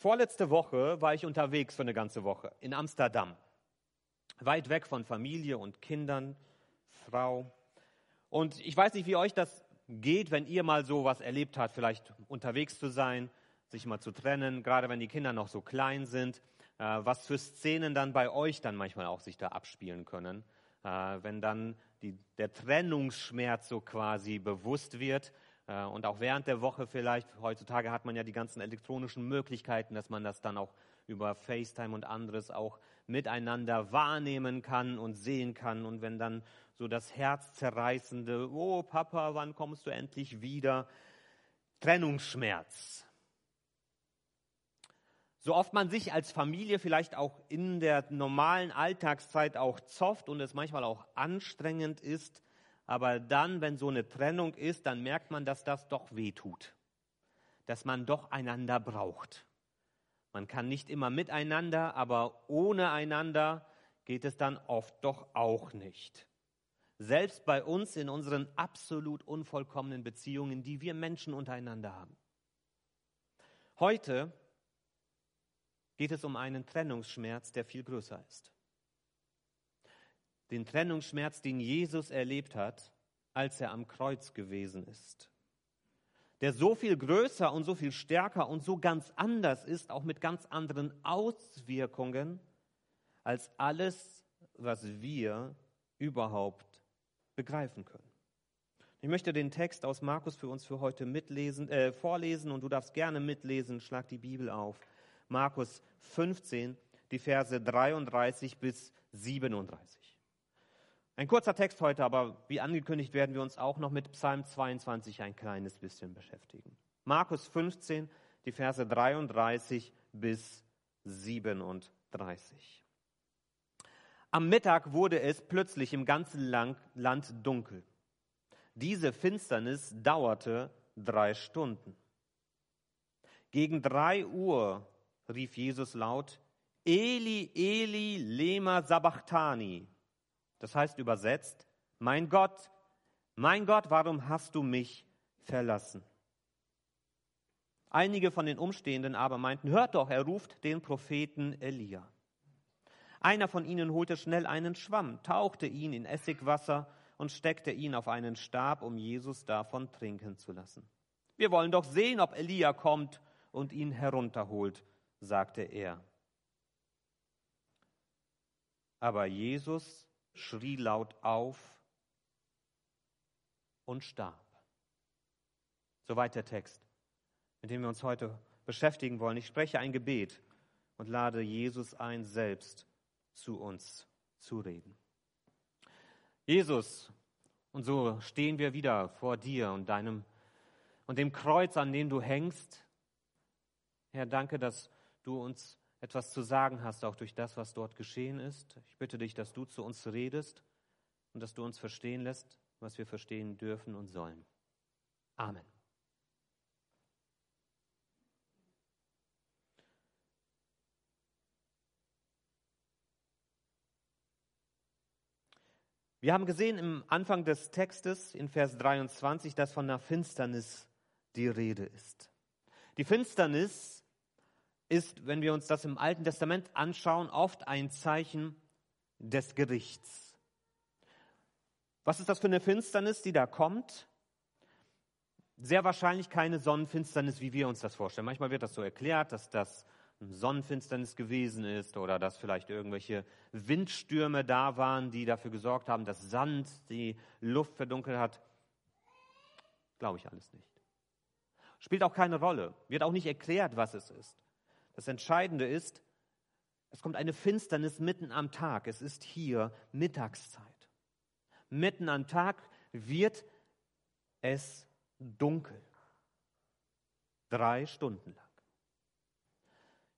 Vorletzte Woche war ich unterwegs für eine ganze Woche in Amsterdam. Weit weg von Familie und Kindern, Frau. Und ich weiß nicht, wie euch das geht, wenn ihr mal so was erlebt habt, vielleicht unterwegs zu sein, sich mal zu trennen, gerade wenn die Kinder noch so klein sind, äh, was für Szenen dann bei euch dann manchmal auch sich da abspielen können, äh, wenn dann die, der Trennungsschmerz so quasi bewusst wird und auch während der Woche vielleicht, heutzutage hat man ja die ganzen elektronischen Möglichkeiten, dass man das dann auch über FaceTime und anderes auch miteinander wahrnehmen kann und sehen kann. Und wenn dann so das herzzerreißende, oh Papa, wann kommst du endlich wieder? Trennungsschmerz. So oft man sich als Familie vielleicht auch in der normalen Alltagszeit auch zofft und es manchmal auch anstrengend ist, aber dann, wenn so eine Trennung ist, dann merkt man, dass das doch weh tut. Dass man doch einander braucht. Man kann nicht immer miteinander, aber ohne einander geht es dann oft doch auch nicht. Selbst bei uns in unseren absolut unvollkommenen Beziehungen, die wir Menschen untereinander haben. Heute geht es um einen Trennungsschmerz, der viel größer ist den Trennungsschmerz, den Jesus erlebt hat, als er am Kreuz gewesen ist. Der so viel größer und so viel stärker und so ganz anders ist, auch mit ganz anderen Auswirkungen, als alles, was wir überhaupt begreifen können. Ich möchte den Text aus Markus für uns für heute mitlesen, äh, vorlesen und du darfst gerne mitlesen, schlag die Bibel auf. Markus 15, die Verse 33 bis 37. Ein kurzer Text heute, aber wie angekündigt werden wir uns auch noch mit Psalm 22 ein kleines bisschen beschäftigen. Markus 15, die Verse 33 bis 37. Am Mittag wurde es plötzlich im ganzen Land dunkel. Diese Finsternis dauerte drei Stunden. Gegen drei Uhr rief Jesus laut, Eli, Eli, lema sabachthani, das heißt übersetzt, mein Gott, mein Gott, warum hast du mich verlassen? Einige von den Umstehenden aber meinten, hört doch, er ruft den Propheten Elia. Einer von ihnen holte schnell einen Schwamm, tauchte ihn in Essigwasser und steckte ihn auf einen Stab, um Jesus davon trinken zu lassen. Wir wollen doch sehen, ob Elia kommt und ihn herunterholt, sagte er. Aber Jesus schrie laut auf und starb. Soweit der Text, mit dem wir uns heute beschäftigen wollen. Ich spreche ein Gebet und lade Jesus ein, selbst zu uns zu reden. Jesus, und so stehen wir wieder vor dir und deinem und dem Kreuz, an dem du hängst. Herr, danke, dass du uns etwas zu sagen hast, auch durch das, was dort geschehen ist. Ich bitte dich, dass du zu uns redest und dass du uns verstehen lässt, was wir verstehen dürfen und sollen. Amen. Wir haben gesehen im Anfang des Textes in Vers 23, dass von der Finsternis die Rede ist. Die Finsternis ist, wenn wir uns das im Alten Testament anschauen, oft ein Zeichen des Gerichts. Was ist das für eine Finsternis, die da kommt? Sehr wahrscheinlich keine Sonnenfinsternis, wie wir uns das vorstellen. Manchmal wird das so erklärt, dass das Sonnenfinsternis gewesen ist oder dass vielleicht irgendwelche Windstürme da waren, die dafür gesorgt haben, dass Sand die Luft verdunkelt hat. Glaube ich alles nicht. Spielt auch keine Rolle. Wird auch nicht erklärt, was es ist. Das Entscheidende ist, es kommt eine Finsternis mitten am Tag. Es ist hier Mittagszeit. Mitten am Tag wird es dunkel. Drei Stunden lang.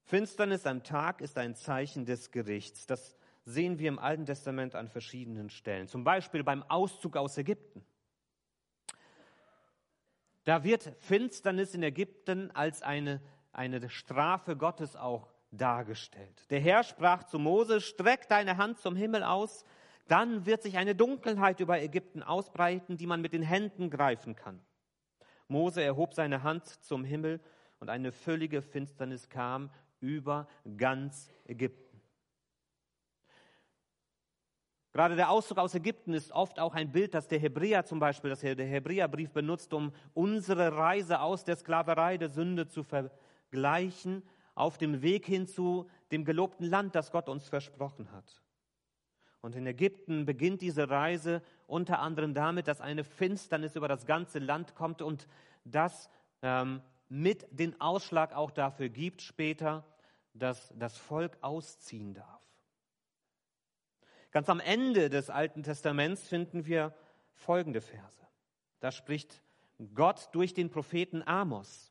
Finsternis am Tag ist ein Zeichen des Gerichts. Das sehen wir im Alten Testament an verschiedenen Stellen. Zum Beispiel beim Auszug aus Ägypten. Da wird Finsternis in Ägypten als eine eine Strafe Gottes auch dargestellt. Der Herr sprach zu Mose, streck deine Hand zum Himmel aus, dann wird sich eine Dunkelheit über Ägypten ausbreiten, die man mit den Händen greifen kann. Mose erhob seine Hand zum Himmel und eine völlige Finsternis kam über ganz Ägypten. Gerade der Ausdruck aus Ägypten ist oft auch ein Bild, das der Hebräer zum Beispiel, das der Hebräerbrief benutzt, um unsere Reise aus der Sklaverei der Sünde zu vergleichen, auf dem Weg hin zu dem gelobten Land, das Gott uns versprochen hat. Und in Ägypten beginnt diese Reise unter anderem damit, dass eine Finsternis über das ganze Land kommt und das ähm, mit den Ausschlag auch dafür gibt später, dass das Volk ausziehen darf. Ganz am Ende des Alten Testaments finden wir folgende Verse. Da spricht Gott durch den Propheten Amos.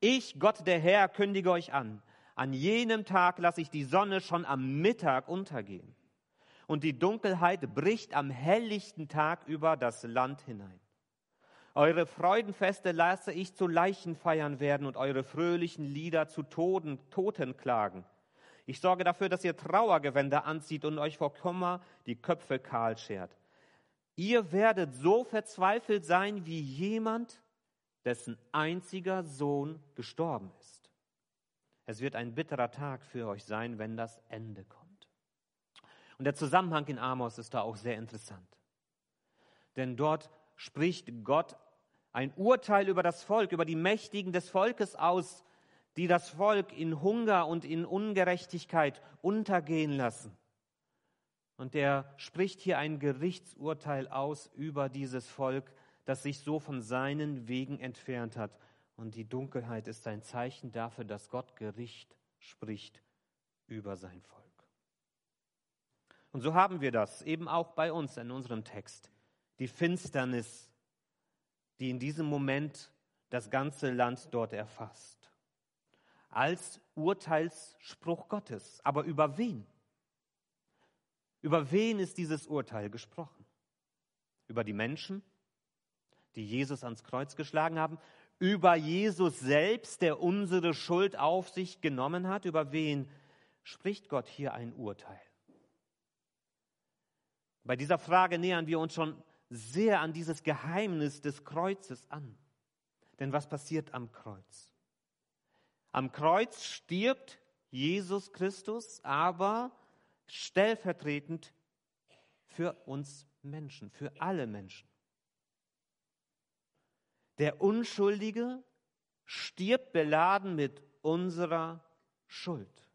Ich, Gott der Herr, kündige euch an. An jenem Tag lasse ich die Sonne schon am Mittag untergehen. Und die Dunkelheit bricht am helllichten Tag über das Land hinein. Eure Freudenfeste lasse ich zu Leichenfeiern werden und eure fröhlichen Lieder zu Toten, Totenklagen. Ich sorge dafür, dass ihr Trauergewänder anzieht und euch vor Kummer die Köpfe kahl schert. Ihr werdet so verzweifelt sein wie jemand, dessen einziger Sohn gestorben ist. Es wird ein bitterer Tag für euch sein, wenn das Ende kommt. Und der Zusammenhang in Amos ist da auch sehr interessant. Denn dort spricht Gott ein Urteil über das Volk, über die Mächtigen des Volkes aus, die das Volk in Hunger und in Ungerechtigkeit untergehen lassen. Und er spricht hier ein Gerichtsurteil aus über dieses Volk, das sich so von seinen Wegen entfernt hat. Und die Dunkelheit ist ein Zeichen dafür, dass Gott Gericht spricht über sein Volk. Und so haben wir das eben auch bei uns in unserem Text. Die Finsternis, die in diesem Moment das ganze Land dort erfasst als Urteilsspruch Gottes. Aber über wen? Über wen ist dieses Urteil gesprochen? Über die Menschen, die Jesus ans Kreuz geschlagen haben? Über Jesus selbst, der unsere Schuld auf sich genommen hat? Über wen spricht Gott hier ein Urteil? Bei dieser Frage nähern wir uns schon sehr an dieses Geheimnis des Kreuzes an. Denn was passiert am Kreuz? Am Kreuz stirbt Jesus Christus, aber stellvertretend für uns Menschen, für alle Menschen. Der Unschuldige stirbt beladen mit unserer Schuld.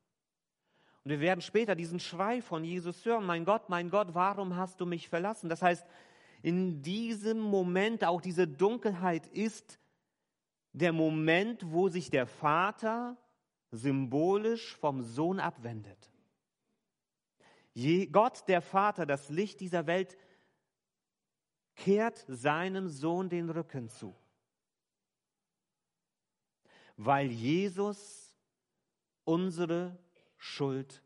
Und wir werden später diesen Schrei von Jesus hören, mein Gott, mein Gott, warum hast du mich verlassen? Das heißt, in diesem Moment auch diese Dunkelheit ist der Moment, wo sich der Vater symbolisch vom Sohn abwendet. Je Gott, der Vater, das Licht dieser Welt, kehrt seinem Sohn den Rücken zu, weil Jesus unsere Schuld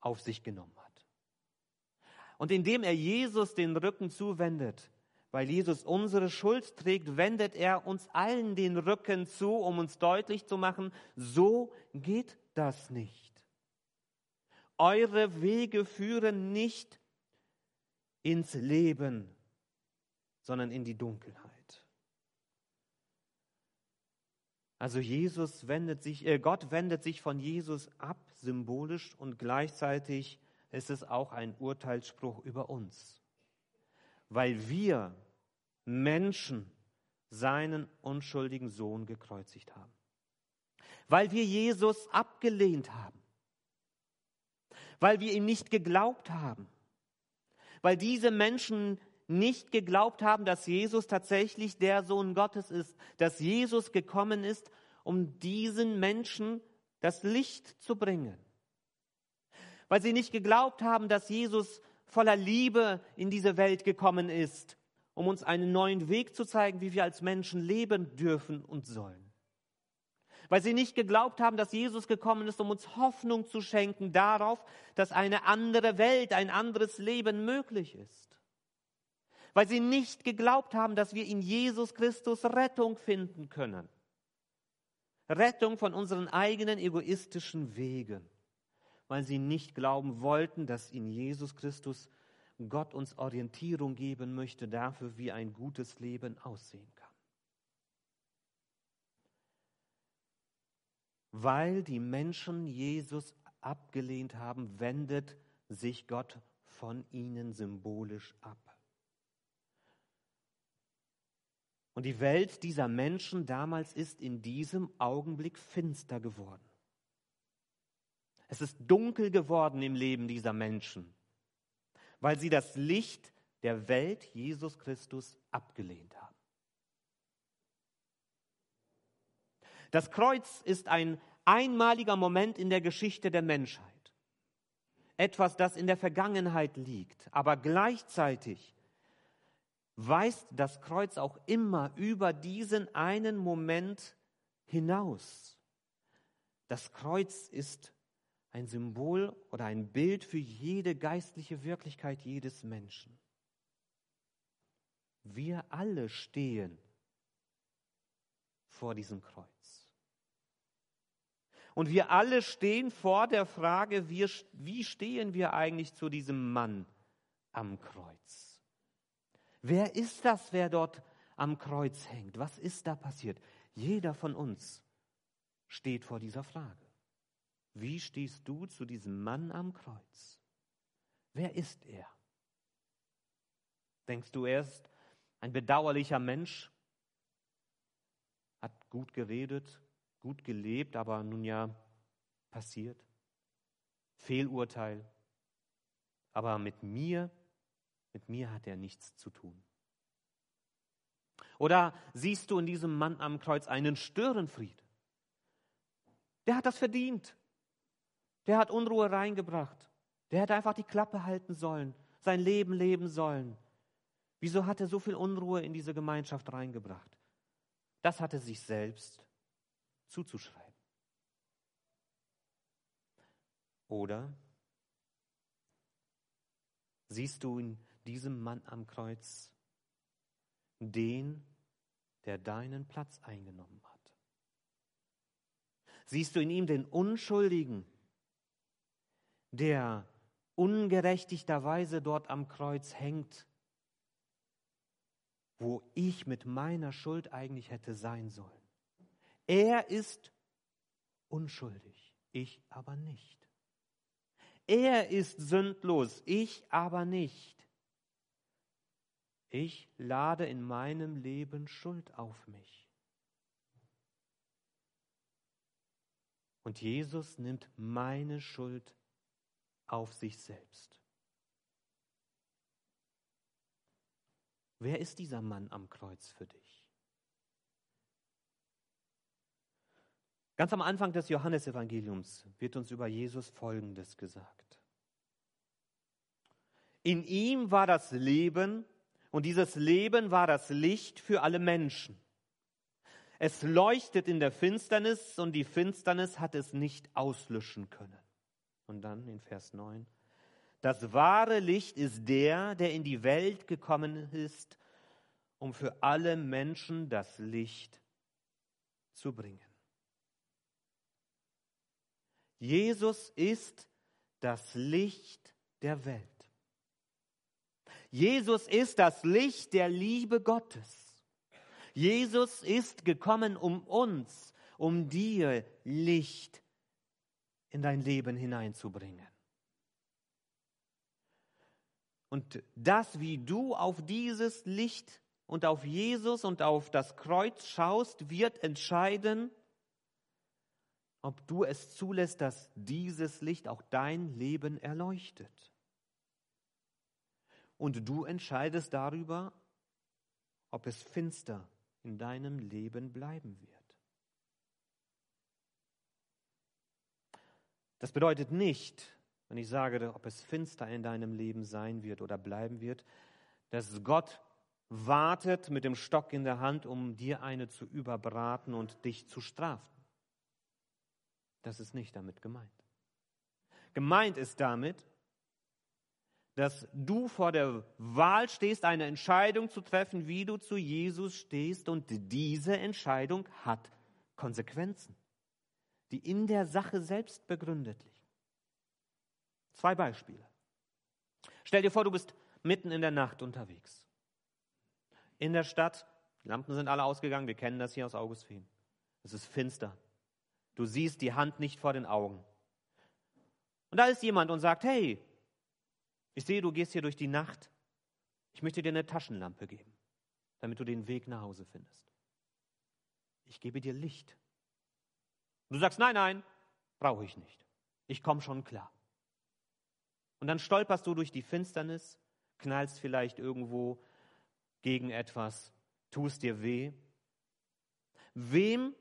auf sich genommen hat. Und indem er Jesus den Rücken zuwendet, weil Jesus unsere Schuld trägt, wendet er uns allen den Rücken zu, um uns deutlich zu machen, so geht das nicht. Eure Wege führen nicht ins Leben, sondern in die Dunkelheit. Also Jesus wendet sich, äh, Gott wendet sich von Jesus ab, symbolisch, und gleichzeitig ist es auch ein Urteilsspruch über uns weil wir Menschen seinen unschuldigen Sohn gekreuzigt haben. Weil wir Jesus abgelehnt haben. Weil wir ihm nicht geglaubt haben. Weil diese Menschen nicht geglaubt haben, dass Jesus tatsächlich der Sohn Gottes ist, dass Jesus gekommen ist, um diesen Menschen das Licht zu bringen. Weil sie nicht geglaubt haben, dass Jesus voller Liebe in diese Welt gekommen ist, um uns einen neuen Weg zu zeigen, wie wir als Menschen leben dürfen und sollen. Weil sie nicht geglaubt haben, dass Jesus gekommen ist, um uns Hoffnung zu schenken darauf, dass eine andere Welt, ein anderes Leben möglich ist. Weil sie nicht geglaubt haben, dass wir in Jesus Christus Rettung finden können. Rettung von unseren eigenen egoistischen Wegen weil sie nicht glauben wollten, dass in Jesus Christus Gott uns Orientierung geben möchte dafür, wie ein gutes Leben aussehen kann. weil die Menschen Jesus abgelehnt haben, wendet sich Gott von ihnen symbolisch ab. Und die Welt dieser Menschen damals ist in diesem Augenblick finster geworden. Es ist dunkel geworden im Leben dieser Menschen, weil sie das Licht der Welt Jesus Christus abgelehnt haben. Das Kreuz ist ein einmaliger Moment in der Geschichte der Menschheit. Etwas, das in der Vergangenheit liegt, aber gleichzeitig weist das Kreuz auch immer über diesen einen Moment hinaus. Das Kreuz ist ein Symbol oder ein Bild für jede geistliche Wirklichkeit jedes Menschen. Wir alle stehen vor diesem Kreuz. Und wir alle stehen vor der Frage, wie stehen wir eigentlich zu diesem Mann am Kreuz? Wer ist das, wer dort am Kreuz hängt? Was ist da passiert? Jeder von uns steht vor dieser Frage. Wie stehst du zu diesem Mann am Kreuz? Wer ist er? Denkst du, er ist ein bedauerlicher Mensch? Hat gut geredet, gut gelebt, aber nun ja passiert? Fehlurteil. Aber mit mir, mit mir hat er nichts zu tun. Oder siehst du in diesem Mann am Kreuz einen Störenfried? Der hat das verdient. Der hat Unruhe reingebracht. Der hätte einfach die Klappe halten sollen, sein Leben leben sollen. Wieso hat er so viel Unruhe in diese Gemeinschaft reingebracht? Das hatte sich selbst zuzuschreiben. Oder siehst du in diesem Mann am Kreuz den, der deinen Platz eingenommen hat? Siehst du in ihm den Unschuldigen, der ungerechtigterweise dort am Kreuz hängt, wo ich mit meiner Schuld eigentlich hätte sein sollen. Er ist unschuldig, ich aber nicht. Er ist sündlos, ich aber nicht. Ich lade in meinem Leben Schuld auf mich. Und Jesus nimmt meine Schuld auf sich selbst. Wer ist dieser Mann am Kreuz für dich? Ganz am Anfang des Johannesevangeliums wird uns über Jesus Folgendes gesagt. In ihm war das Leben und dieses Leben war das Licht für alle Menschen. Es leuchtet in der Finsternis und die Finsternis hat es nicht auslöschen können. Und dann in Vers 9. Das wahre Licht ist der, der in die Welt gekommen ist, um für alle Menschen das Licht zu bringen. Jesus ist das Licht der Welt. Jesus ist das Licht der Liebe Gottes. Jesus ist gekommen, um uns, um dir Licht in dein Leben hineinzubringen. Und das, wie du auf dieses Licht und auf Jesus und auf das Kreuz schaust, wird entscheiden, ob du es zulässt, dass dieses Licht auch dein Leben erleuchtet. Und du entscheidest darüber, ob es finster in deinem Leben bleiben wird. Das bedeutet nicht, wenn ich sage, ob es finster in deinem Leben sein wird oder bleiben wird, dass Gott wartet mit dem Stock in der Hand, um dir eine zu überbraten und dich zu strafen. Das ist nicht damit gemeint. Gemeint ist damit, dass du vor der Wahl stehst, eine Entscheidung zu treffen, wie du zu Jesus stehst, und diese Entscheidung hat Konsequenzen die in der Sache selbst begründet liegen. Zwei Beispiele. Stell dir vor, du bist mitten in der Nacht unterwegs. In der Stadt, die Lampen sind alle ausgegangen, wir kennen das hier aus Augustfehn. Es ist finster. Du siehst die Hand nicht vor den Augen. Und da ist jemand und sagt, hey, ich sehe, du gehst hier durch die Nacht. Ich möchte dir eine Taschenlampe geben, damit du den Weg nach Hause findest. Ich gebe dir Licht. Du sagst, nein, nein, brauche ich nicht. Ich komme schon klar. Und dann stolperst du durch die Finsternis, knallst vielleicht irgendwo gegen etwas, tust dir weh. Wem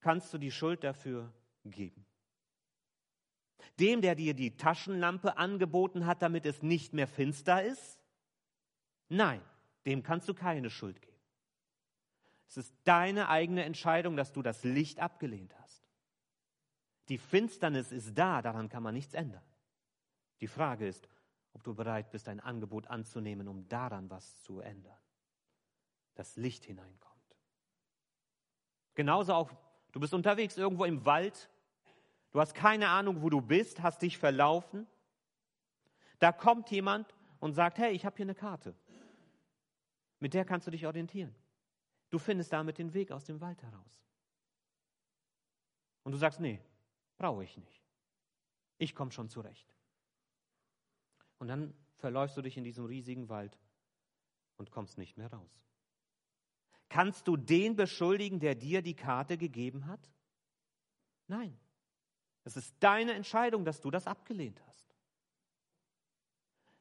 kannst du die Schuld dafür geben? Dem, der dir die Taschenlampe angeboten hat, damit es nicht mehr finster ist? Nein, dem kannst du keine Schuld geben. Es ist deine eigene Entscheidung, dass du das Licht abgelehnt hast. Die Finsternis ist da, daran kann man nichts ändern. Die Frage ist, ob du bereit bist, ein Angebot anzunehmen, um daran was zu ändern. Das Licht hineinkommt. Genauso auch, du bist unterwegs irgendwo im Wald, du hast keine Ahnung, wo du bist, hast dich verlaufen. Da kommt jemand und sagt, hey, ich habe hier eine Karte. Mit der kannst du dich orientieren. Du findest damit den Weg aus dem Wald heraus. Und du sagst, nee, brauche ich nicht. Ich komme schon zurecht. Und dann verläufst du dich in diesem riesigen Wald und kommst nicht mehr raus. Kannst du den beschuldigen, der dir die Karte gegeben hat? Nein. Es ist deine Entscheidung, dass du das abgelehnt hast.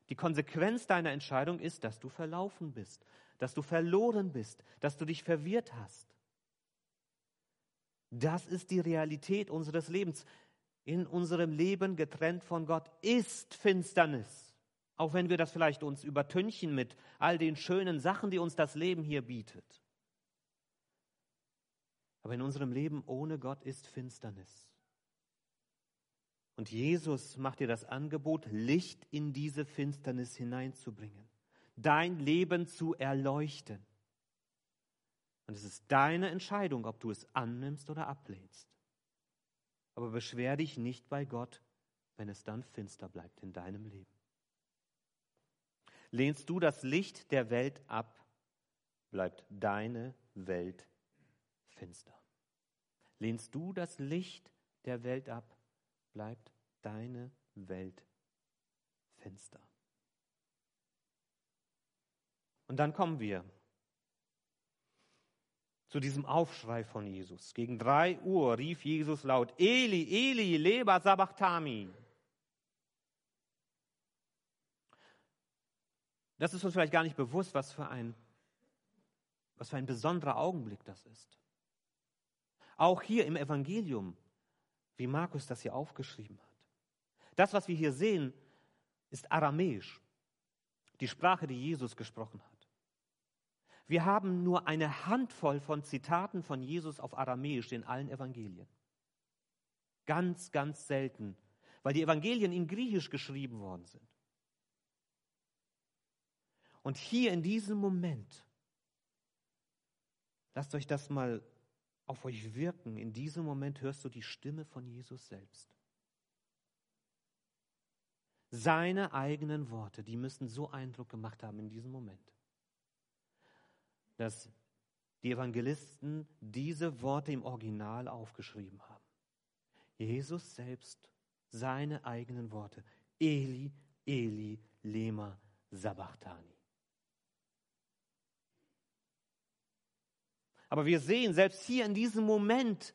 Die Konsequenz deiner Entscheidung ist, dass du verlaufen bist, dass du verloren bist, dass du dich verwirrt hast. Das ist die Realität unseres Lebens. In unserem Leben getrennt von Gott ist Finsternis. Auch wenn wir das vielleicht uns übertünchen mit all den schönen Sachen, die uns das Leben hier bietet. Aber in unserem Leben ohne Gott ist Finsternis. Und Jesus macht dir das Angebot, Licht in diese Finsternis hineinzubringen, dein Leben zu erleuchten. Und es ist deine Entscheidung, ob du es annimmst oder ablehnst. Aber beschwer dich nicht bei Gott, wenn es dann finster bleibt in deinem Leben. Lehnst du das Licht der Welt ab, bleibt deine Welt finster. Lehnst du das Licht der Welt ab, bleibt deine Welt finster. Und dann kommen wir zu diesem Aufschrei von Jesus. Gegen drei Uhr rief Jesus laut, Eli, Eli, leba sabachthami. Das ist uns vielleicht gar nicht bewusst, was für ein, was für ein besonderer Augenblick das ist. Auch hier im Evangelium, wie Markus das hier aufgeschrieben hat. Das, was wir hier sehen, ist aramäisch, die Sprache, die Jesus gesprochen hat. Wir haben nur eine Handvoll von Zitaten von Jesus auf aramäisch in allen Evangelien. Ganz, ganz selten, weil die Evangelien in Griechisch geschrieben worden sind. Und hier in diesem Moment, lasst euch das mal auf euch wirken, in diesem Moment hörst du die Stimme von Jesus selbst. Seine eigenen Worte, die müssen so Eindruck gemacht haben in diesem Moment, dass die Evangelisten diese Worte im Original aufgeschrieben haben. Jesus selbst, seine eigenen Worte. Eli, Eli, lema sabachthani. Aber wir sehen, selbst hier in diesem Moment,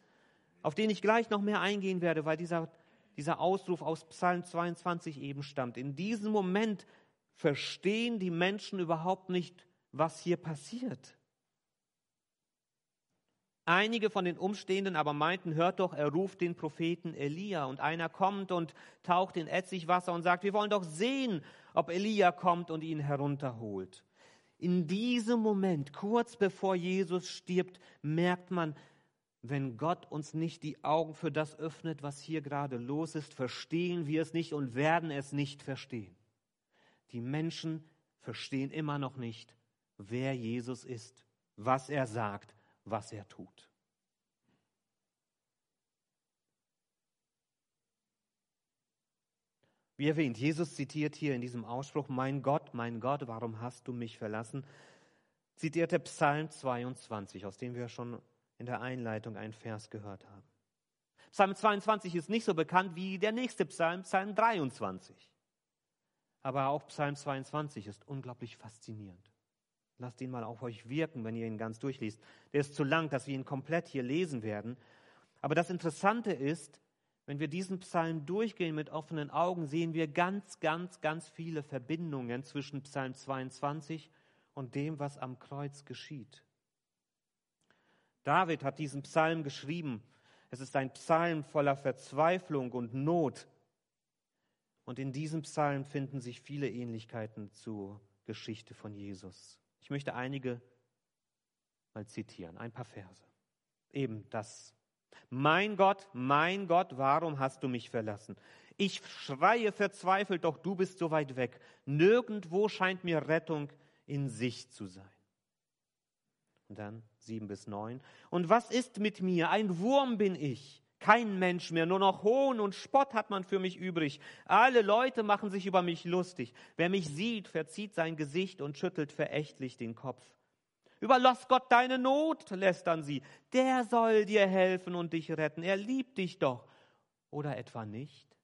auf den ich gleich noch mehr eingehen werde, weil dieser, dieser Ausruf aus Psalm 22 eben stammt, in diesem Moment verstehen die Menschen überhaupt nicht, was hier passiert. Einige von den Umstehenden aber meinten, hört doch, er ruft den Propheten Elia. Und einer kommt und taucht in Essigwasser und sagt, wir wollen doch sehen, ob Elia kommt und ihn herunterholt. In diesem Moment, kurz bevor Jesus stirbt, merkt man, wenn Gott uns nicht die Augen für das öffnet, was hier gerade los ist, verstehen wir es nicht und werden es nicht verstehen. Die Menschen verstehen immer noch nicht, wer Jesus ist, was er sagt, was er tut. Wie erwähnt, Jesus zitiert hier in diesem Ausspruch, mein Gott, mein Gott, warum hast du mich verlassen? Zitierte Psalm 22, aus dem wir schon in der Einleitung einen Vers gehört haben. Psalm 22 ist nicht so bekannt wie der nächste Psalm, Psalm 23. Aber auch Psalm 22 ist unglaublich faszinierend. Lasst ihn mal auf euch wirken, wenn ihr ihn ganz durchliest. Der ist zu lang, dass wir ihn komplett hier lesen werden. Aber das Interessante ist, wenn wir diesen Psalm durchgehen mit offenen Augen, sehen wir ganz, ganz, ganz viele Verbindungen zwischen Psalm 22 und dem, was am Kreuz geschieht. David hat diesen Psalm geschrieben. Es ist ein Psalm voller Verzweiflung und Not. Und in diesem Psalm finden sich viele Ähnlichkeiten zur Geschichte von Jesus. Ich möchte einige mal zitieren, ein paar Verse. Eben das mein Gott, mein Gott, warum hast du mich verlassen? Ich schreie verzweifelt, doch du bist so weit weg. Nirgendwo scheint mir Rettung in Sicht zu sein. Und dann sieben bis neun. Und was ist mit mir? Ein Wurm bin ich. Kein Mensch mehr, nur noch Hohn und Spott hat man für mich übrig. Alle Leute machen sich über mich lustig. Wer mich sieht, verzieht sein Gesicht und schüttelt verächtlich den Kopf. Überlass Gott deine Not, lästern sie. Der soll dir helfen und dich retten. Er liebt dich doch. Oder etwa nicht?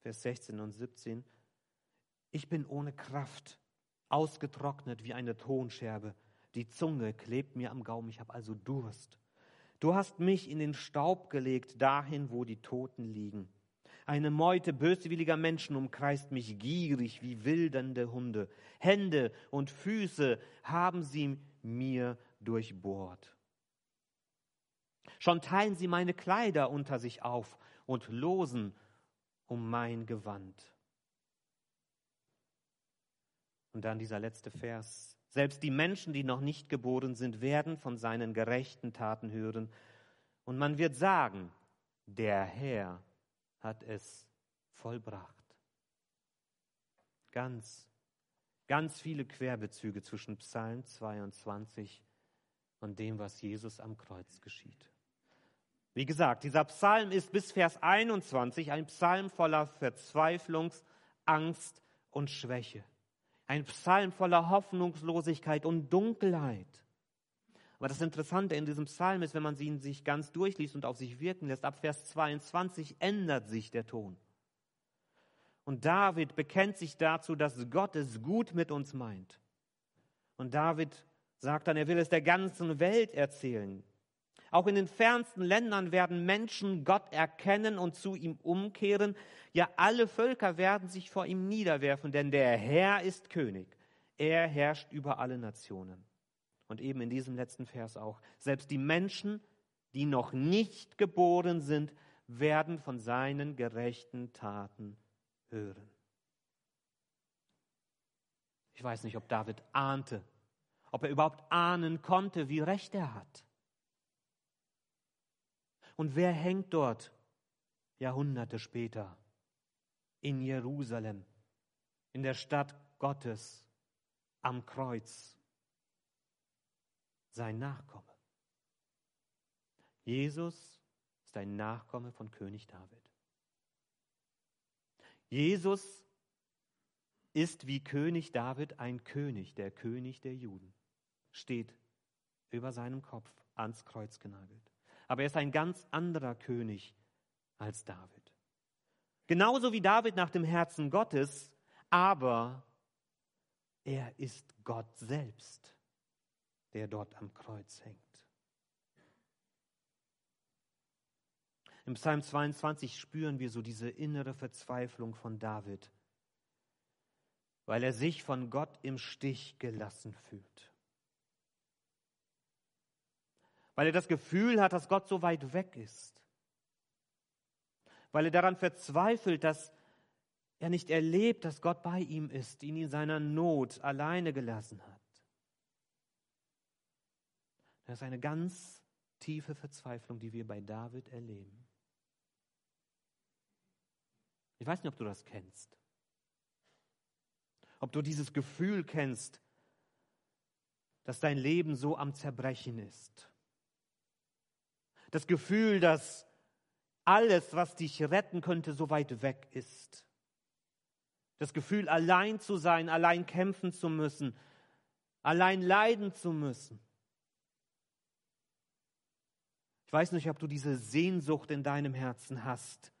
Vers 16 und 17. Ich bin ohne Kraft, ausgetrocknet wie eine Tonscherbe. Die Zunge klebt mir am Gaumen, ich habe also Durst. Du hast mich in den Staub gelegt, dahin, wo die Toten liegen. Eine Meute böswilliger Menschen umkreist mich gierig wie wildernde Hunde. Hände und Füße haben sie mir durchbohrt. Schon teilen sie meine Kleider unter sich auf und losen um mein Gewand. Und dann dieser letzte Vers. Selbst die Menschen, die noch nicht geboren sind, werden von seinen gerechten Taten hören. Und man wird sagen, der Herr hat es vollbracht. Ganz, ganz viele Querbezüge zwischen Psalm 22 und dem, was Jesus am Kreuz geschieht. Wie gesagt, dieser Psalm ist bis Vers 21 ein Psalm voller Verzweiflung, Angst und Schwäche. Ein Psalm voller Hoffnungslosigkeit und Dunkelheit. Aber das Interessante in diesem Psalm ist, wenn man ihn sich ganz durchliest und auf sich wirken lässt, ab Vers 22 ändert sich der Ton. Und David bekennt sich dazu, dass Gott es gut mit uns meint. Und David sagt dann, er will es der ganzen Welt erzählen. Auch in den fernsten Ländern werden Menschen Gott erkennen und zu ihm umkehren. Ja, alle Völker werden sich vor ihm niederwerfen, denn der Herr ist König. Er herrscht über alle Nationen. Und eben in diesem letzten Vers auch. Selbst die Menschen, die noch nicht geboren sind, werden von seinen gerechten Taten hören. Ich weiß nicht, ob David ahnte, ob er überhaupt ahnen konnte, wie recht er hat. Und wer hängt dort Jahrhunderte später in Jerusalem, in der Stadt Gottes, am Kreuz? Sein Nachkomme. Jesus ist ein Nachkomme von König David. Jesus ist wie König David ein König, der König der Juden, steht über seinem Kopf ans Kreuz genagelt. Aber er ist ein ganz anderer König als David. Genauso wie David nach dem Herzen Gottes, aber er ist Gott selbst der dort am Kreuz hängt. Im Psalm 22 spüren wir so diese innere Verzweiflung von David, weil er sich von Gott im Stich gelassen fühlt. Weil er das Gefühl hat, dass Gott so weit weg ist. Weil er daran verzweifelt, dass er nicht erlebt, dass Gott bei ihm ist, ihn in seiner Not alleine gelassen hat. Das ist eine ganz tiefe Verzweiflung, die wir bei David erleben. Ich weiß nicht, ob du das kennst. Ob du dieses Gefühl kennst, dass dein Leben so am Zerbrechen ist. Das Gefühl, dass alles, was dich retten könnte, so weit weg ist. Das Gefühl, allein zu sein, allein kämpfen zu müssen, allein leiden zu müssen. Weiß nicht, ob du diese Sehnsucht in deinem Herzen hast,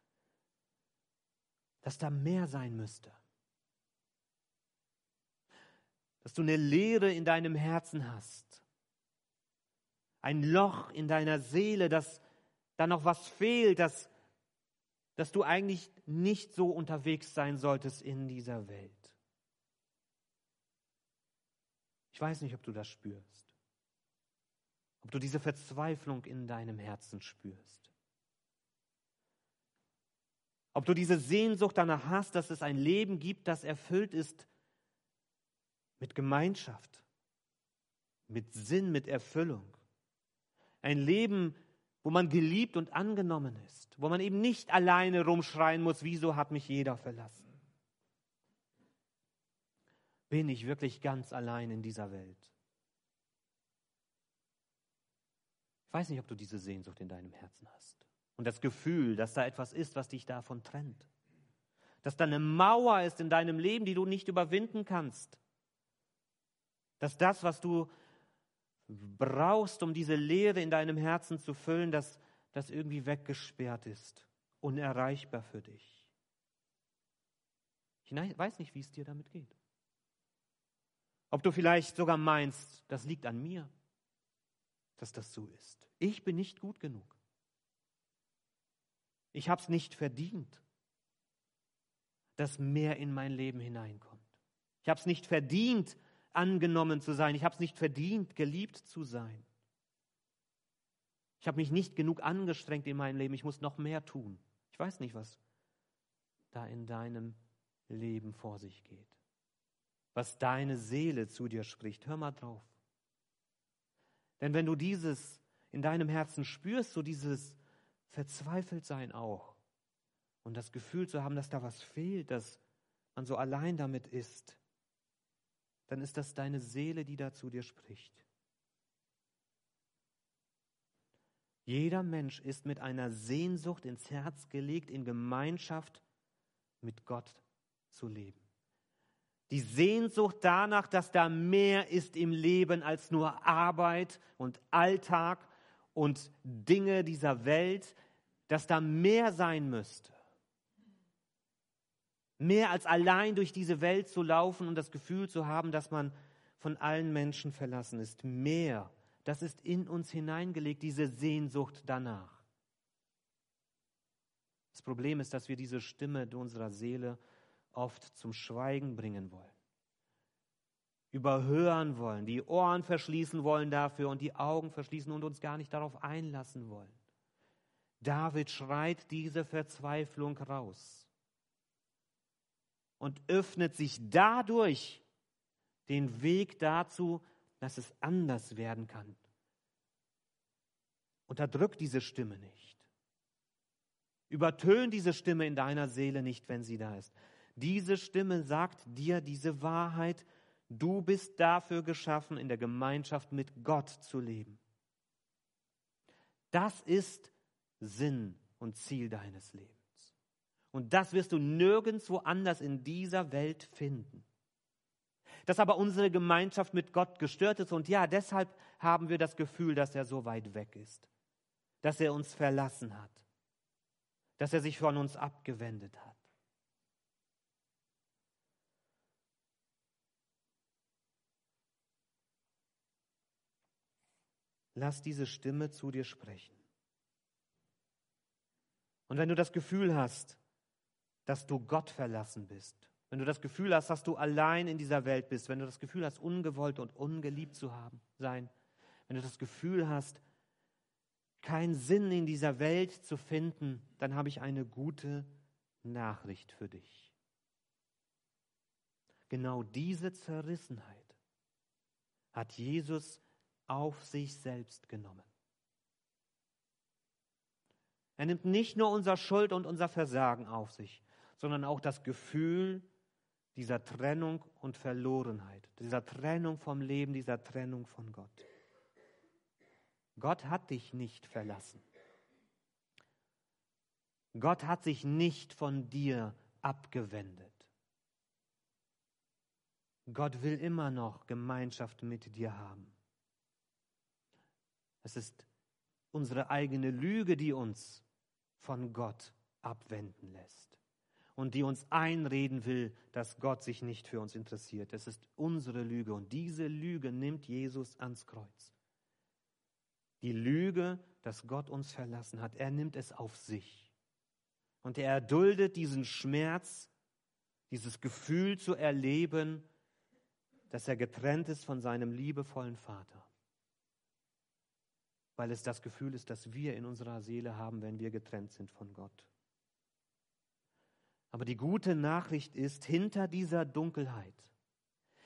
dass da mehr sein müsste. Dass du eine Leere in deinem Herzen hast. Ein Loch in deiner Seele, dass da noch was fehlt, dass, dass du eigentlich nicht so unterwegs sein solltest in dieser Welt. Ich weiß nicht, ob du das spürst. Ob du diese Verzweiflung in deinem Herzen spürst. Ob du diese Sehnsucht danach hast, dass es ein Leben gibt, das erfüllt ist mit Gemeinschaft, mit Sinn, mit Erfüllung. Ein Leben, wo man geliebt und angenommen ist, wo man eben nicht alleine rumschreien muss, wieso hat mich jeder verlassen. Bin ich wirklich ganz allein in dieser Welt? Ich weiß nicht, ob du diese Sehnsucht in deinem Herzen hast und das Gefühl, dass da etwas ist, was dich davon trennt. Dass da eine Mauer ist in deinem Leben, die du nicht überwinden kannst. Dass das, was du brauchst, um diese Leere in deinem Herzen zu füllen, dass das irgendwie weggesperrt ist, unerreichbar für dich. Ich weiß nicht, wie es dir damit geht. Ob du vielleicht sogar meinst, das liegt an mir, dass das so ist. Ich bin nicht gut genug. Ich habe es nicht verdient, dass mehr in mein Leben hineinkommt. Ich habe es nicht verdient, angenommen zu sein. Ich habe es nicht verdient, geliebt zu sein. Ich habe mich nicht genug angestrengt in meinem Leben. Ich muss noch mehr tun. Ich weiß nicht, was da in deinem Leben vor sich geht. Was deine Seele zu dir spricht. Hör mal drauf. Denn wenn du dieses in deinem Herzen spürst, so dieses Verzweifeltsein auch und das Gefühl zu haben, dass da was fehlt, dass man so allein damit ist, dann ist das deine Seele, die da zu dir spricht. Jeder Mensch ist mit einer Sehnsucht ins Herz gelegt, in Gemeinschaft mit Gott zu leben. Die Sehnsucht danach, dass da mehr ist im Leben als nur Arbeit und Alltag und Dinge dieser Welt, dass da mehr sein müsste. Mehr als allein durch diese Welt zu laufen und das Gefühl zu haben, dass man von allen Menschen verlassen ist. Mehr, das ist in uns hineingelegt, diese Sehnsucht danach. Das Problem ist, dass wir diese Stimme unserer Seele oft zum Schweigen bringen wollen, überhören wollen, die Ohren verschließen wollen dafür und die Augen verschließen und uns gar nicht darauf einlassen wollen. David schreit diese Verzweiflung raus und öffnet sich dadurch den Weg dazu, dass es anders werden kann. Unterdrück diese Stimme nicht. Übertön diese Stimme in deiner Seele nicht, wenn sie da ist. Diese Stimme sagt dir diese Wahrheit, du bist dafür geschaffen, in der Gemeinschaft mit Gott zu leben. Das ist Sinn und Ziel deines Lebens. Und das wirst du nirgendwo anders in dieser Welt finden. Dass aber unsere Gemeinschaft mit Gott gestört ist und ja, deshalb haben wir das Gefühl, dass er so weit weg ist, dass er uns verlassen hat, dass er sich von uns abgewendet hat. Lass diese Stimme zu dir sprechen. Und wenn du das Gefühl hast, dass du Gott verlassen bist, wenn du das Gefühl hast, dass du allein in dieser Welt bist, wenn du das Gefühl hast, ungewollt und ungeliebt zu haben, sein, wenn du das Gefühl hast, keinen Sinn in dieser Welt zu finden, dann habe ich eine gute Nachricht für dich. Genau diese Zerrissenheit hat Jesus auf sich selbst genommen. Er nimmt nicht nur unser Schuld und unser Versagen auf sich, sondern auch das Gefühl dieser Trennung und Verlorenheit, dieser Trennung vom Leben, dieser Trennung von Gott. Gott hat dich nicht verlassen. Gott hat sich nicht von dir abgewendet. Gott will immer noch Gemeinschaft mit dir haben. Es ist unsere eigene Lüge, die uns von Gott abwenden lässt und die uns einreden will, dass Gott sich nicht für uns interessiert. Es ist unsere Lüge und diese Lüge nimmt Jesus ans Kreuz. Die Lüge, dass Gott uns verlassen hat, er nimmt es auf sich. Und er erduldet diesen Schmerz, dieses Gefühl zu erleben, dass er getrennt ist von seinem liebevollen Vater. Weil es das Gefühl ist, das wir in unserer Seele haben, wenn wir getrennt sind von Gott. Aber die gute Nachricht ist, hinter dieser Dunkelheit,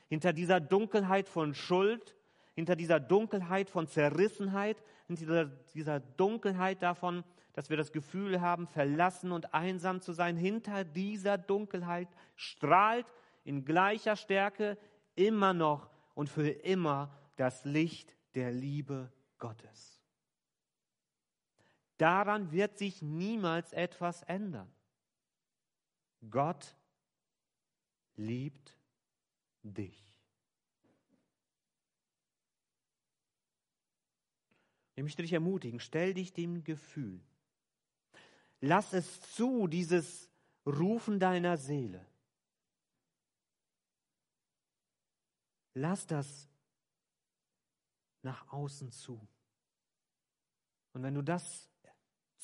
hinter dieser Dunkelheit von Schuld, hinter dieser Dunkelheit von Zerrissenheit, hinter dieser Dunkelheit davon, dass wir das Gefühl haben, verlassen und einsam zu sein, hinter dieser Dunkelheit strahlt in gleicher Stärke immer noch und für immer das Licht der Liebe Gottes. Daran wird sich niemals etwas ändern. Gott liebt dich. Ich möchte dich ermutigen, stell dich dem Gefühl. Lass es zu, dieses Rufen deiner Seele. Lass das nach außen zu. Und wenn du das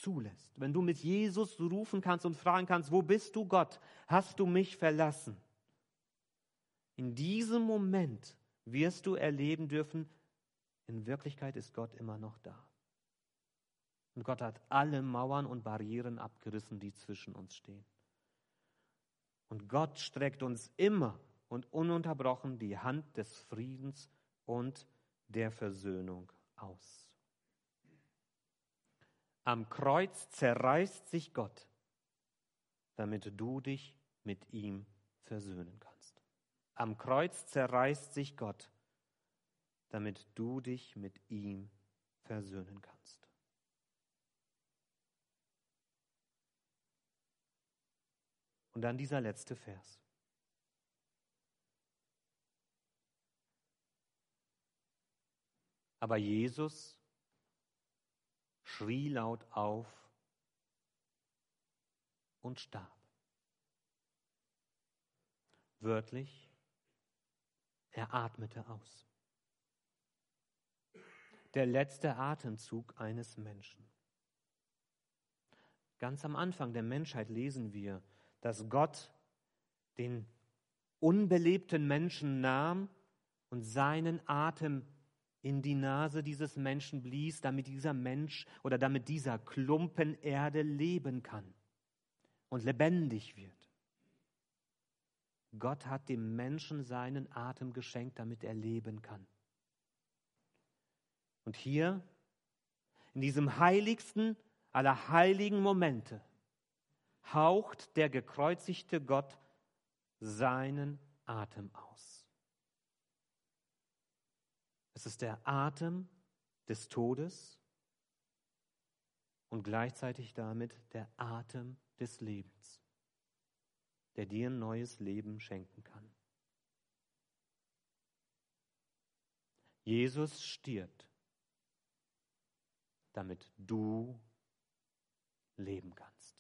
zulässt, wenn du mit Jesus rufen kannst und fragen kannst, wo bist du Gott? Hast du mich verlassen? In diesem Moment wirst du erleben dürfen, in Wirklichkeit ist Gott immer noch da. Und Gott hat alle Mauern und Barrieren abgerissen, die zwischen uns stehen. Und Gott streckt uns immer und ununterbrochen die Hand des Friedens und der Versöhnung aus. Am Kreuz zerreißt sich Gott, damit du dich mit ihm versöhnen kannst. Am Kreuz zerreißt sich Gott, damit du dich mit ihm versöhnen kannst. Und dann dieser letzte Vers. Aber Jesus schrie laut auf und starb. Wörtlich, er atmete aus. Der letzte Atemzug eines Menschen. Ganz am Anfang der Menschheit lesen wir, dass Gott den unbelebten Menschen nahm und seinen Atem in die Nase dieses Menschen blies, damit dieser Mensch oder damit dieser Klumpen Erde leben kann und lebendig wird. Gott hat dem Menschen seinen Atem geschenkt, damit er leben kann. Und hier, in diesem heiligsten aller heiligen Momente, haucht der gekreuzigte Gott seinen Atem aus. Es ist der Atem des Todes und gleichzeitig damit der Atem des Lebens, der dir ein neues Leben schenken kann. Jesus stirbt, damit du leben kannst.